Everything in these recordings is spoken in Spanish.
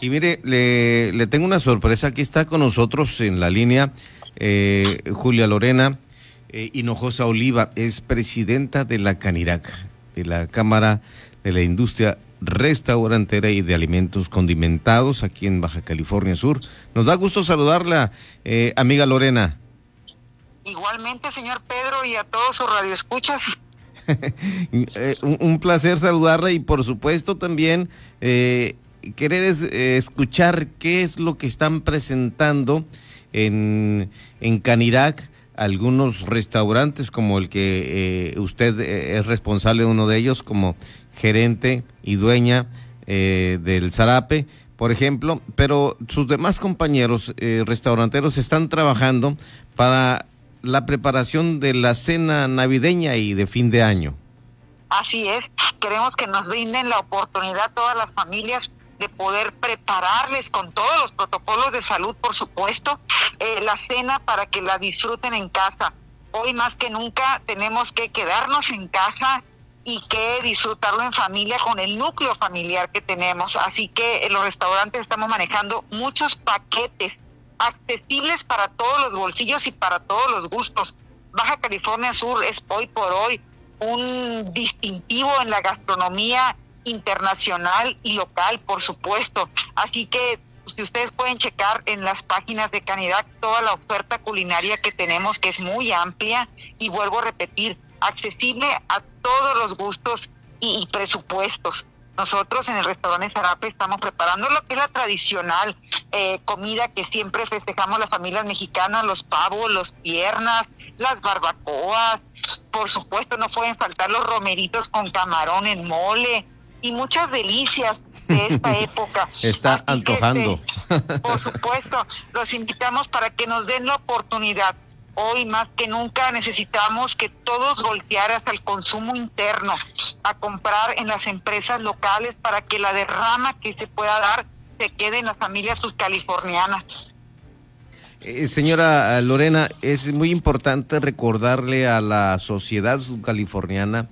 Y mire, le, tengo una sorpresa. Aquí está con nosotros en la línea eh, Julia Lorena eh, Hinojosa Oliva. Es presidenta de la Canirac, de la Cámara de la Industria Restaurantera y de Alimentos Condimentados aquí en Baja California Sur. Nos da gusto saludarla, eh, amiga Lorena. Igualmente, señor Pedro, y a todos sus radioescuchas. Eh, un, placer saludarla y por supuesto también eh, querer eh, escuchar qué es lo que están presentando en, en Canirac algunos restaurantes como el que usted es responsable de uno de ellos como gerente y dueña del Zarape, por ejemplo, pero sus demás compañeros restauranteros están trabajando para la preparación de la cena navideña y de fin de año. Así es, queremos que nos brinden la oportunidad todas las familias de poder prepararles con todos los protocolos de salud, por supuesto, eh, la cena para que la disfruten en casa. Hoy más que nunca tenemos que quedarnos en casa y que disfrutarlo en familia con el núcleo familiar que tenemos. Así que en los restaurantes estamos manejando muchos paquetes accesibles para todos los bolsillos y para todos los gustos. Baja California Sur es hoy por hoy un distintivo en la gastronomía internacional y local, por supuesto. Así que si ustedes pueden checar en las páginas de Canidad toda la oferta culinaria que tenemos, que es muy amplia y vuelvo a repetir, accesible a todos los gustos y presupuestos. Nosotros en el restaurante Zarape estamos preparando lo que es la tradicional eh, comida que siempre festejamos las familias mexicanas, los pavos, los piernas, las barbacoas, por supuesto no pueden faltar los romeritos con camarón en mole y muchas delicias de esta época. Está antojando. Este, por supuesto, los invitamos para que nos den la oportunidad Hoy más que nunca necesitamos que todos voltear hasta el consumo interno, a comprar en las empresas locales para que la derrama que se pueda dar se quede en las familias subcalifornianas. Eh, señora Lorena, es muy importante recordarle a la sociedad subcaliforniana,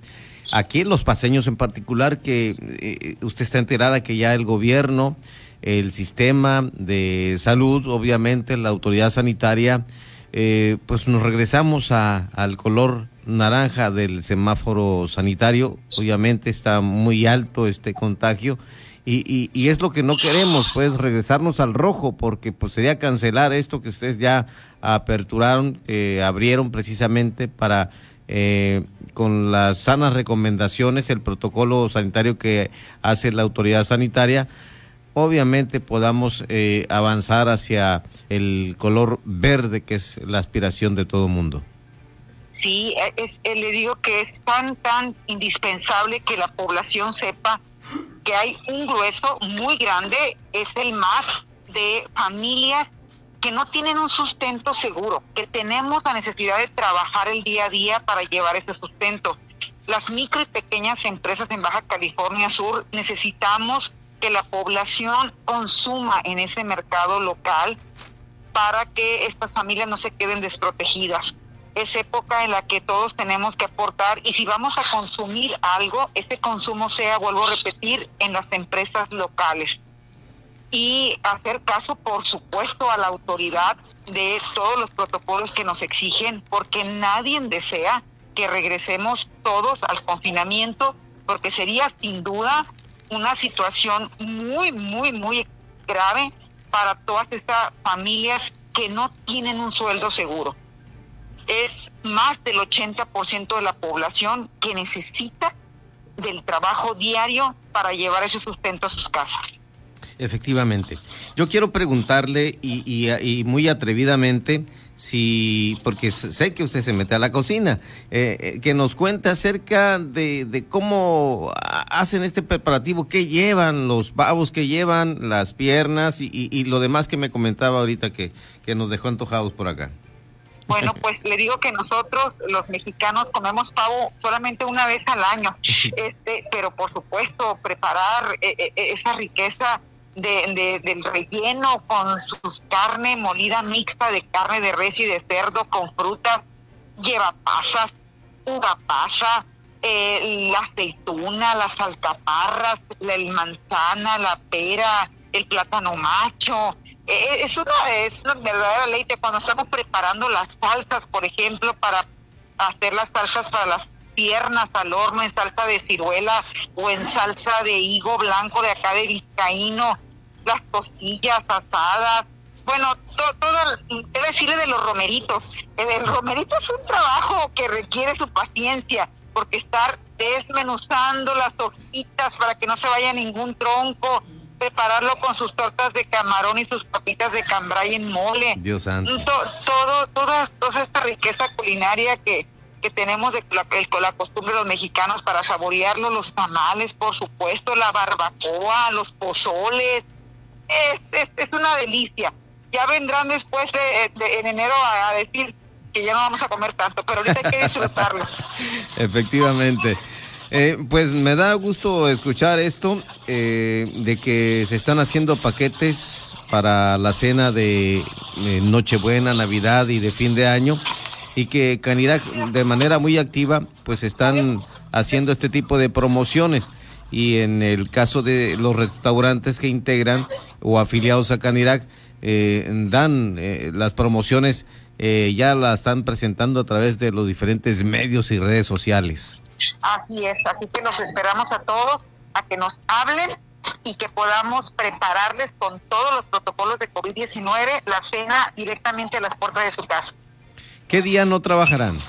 aquí en los paseños en particular, que eh, usted está enterada que ya el gobierno, el sistema de salud, obviamente la autoridad sanitaria, eh, pues nos regresamos a, al color naranja del semáforo sanitario. Obviamente está muy alto este contagio y, y, es lo que no queremos, pues regresarnos al rojo, porque pues sería cancelar esto que ustedes ya aperturaron, eh, abrieron precisamente para eh, con las sanas recomendaciones, el protocolo sanitario que hace la autoridad sanitaria obviamente podamos eh, avanzar hacia el color verde que es la aspiración de todo mundo. Sí, es, eh, le digo que es tan, tan indispensable que la población sepa que hay un grueso muy grande, es el más de familias que no tienen un sustento seguro, que tenemos la necesidad de trabajar el día a día para llevar ese sustento. Las micro y pequeñas empresas en Baja California Sur necesitamos que la población consuma en ese mercado local para que estas familias no se queden desprotegidas. Es época en la que todos tenemos que aportar y si vamos a consumir algo, ese consumo sea, vuelvo a repetir, en las empresas locales. Y hacer caso, por supuesto, a la autoridad de todos los protocolos que nos exigen, porque nadie desea que regresemos todos al confinamiento, porque sería sin duda una situación muy, muy, muy grave para todas estas familias que no tienen un sueldo seguro. Es más del 80% de la población que necesita del trabajo diario para llevar ese sustento a sus casas. Efectivamente. Yo quiero preguntarle y, y muy atrevidamente, si, porque sé que usted se mete a la cocina, eh, eh, que nos cuente acerca de, cómo hacen este preparativo, qué llevan los pavos, qué llevan las piernas y, lo demás que me comentaba ahorita que, que nos dejó antojados por acá. Bueno, pues le digo que nosotros los mexicanos comemos pavo solamente una vez al año, este, pero por supuesto preparar eh, esa riqueza de, del relleno con sus carne molida mixta de carne de res y de cerdo con frutas, lleva pasas, uva pasa, eh, la aceituna, las alcaparras, la manzana, la pera, el plátano macho. Eh, es, una, es una verdadera leite cuando estamos preparando las salsas, por ejemplo, para hacer las salsas para las piernas al horno en salsa de ciruela o en salsa de higo blanco de acá de vizcaíno, las costillas asadas, bueno, todo, todo decirle de los romeritos. El romerito es un trabajo que requiere su paciencia, porque estar desmenuzando las hojitas para que no se vaya ningún tronco, prepararlo con sus tortas de camarón y sus papitas de cambray en mole. Dios santo. todo, toda, toda esta riqueza culinaria que, que tenemos de la, la, costumbre de los mexicanos para saborearlo, los tamales, por supuesto, la barbacoa, los pozoles. Es, es, una delicia. Ya vendrán después de, en enero a decir que ya no vamos a comer tanto, pero ahorita hay que disfrutarlo. Efectivamente. Eh, pues me da gusto escuchar esto, eh, de que se están haciendo paquetes para la cena de eh, Nochebuena, Navidad y de fin de año, y que Canirac de manera muy activa pues están haciendo este tipo de promociones. Y en el caso de los restaurantes que integran o afiliados a Canirac, dan las promociones eh, ya la están presentando a través de los diferentes medios y redes sociales. Así es, así que los esperamos a todos a que nos hablen y que podamos prepararles con todos los protocolos de COVID-19 la cena directamente a las puertas de su casa. ¿Qué día no trabajarán?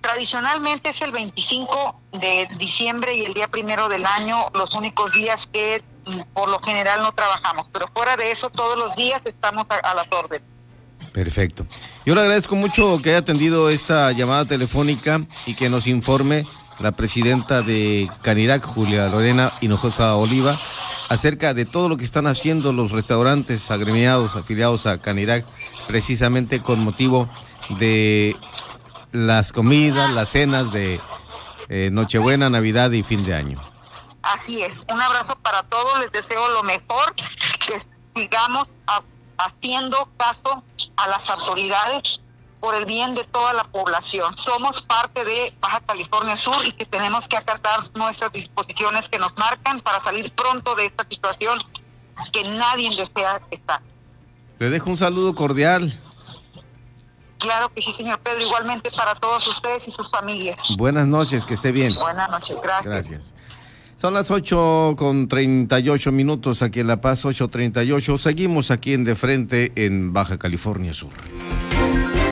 Tradicionalmente es el 25 de diciembre y el día primero del año los únicos días que mm, por lo general no trabajamos, pero fuera de eso todos los días estamos a las órdenes. Perfecto. Yo le agradezco mucho que haya atendido esta llamada telefónica y que nos informe la presidenta de Canirac, Julia Lorena Hinojosa Oliva, acerca de todo lo que están haciendo los restaurantes agremiados, afiliados a Canirac, precisamente con motivo de las comidas, las cenas de eh, Nochebuena, Navidad y fin de año. Así es. Un abrazo para todos. Les deseo lo mejor. Que sigamos haciendo caso a las autoridades por el bien de toda la población. Somos parte de Baja California Sur y que tenemos que acatar nuestras disposiciones que nos marcan para salir pronto de esta situación que nadie desea estar. Le dejo un saludo cordial. Claro que sí, señor Pedro, igualmente para todos ustedes y sus familias. Buenas noches, que esté bien. Buenas noches, gracias. Gracias. Son las 8 con 38 minutos aquí en La Paz, 8.38. Seguimos aquí en De Frente en Baja California Sur.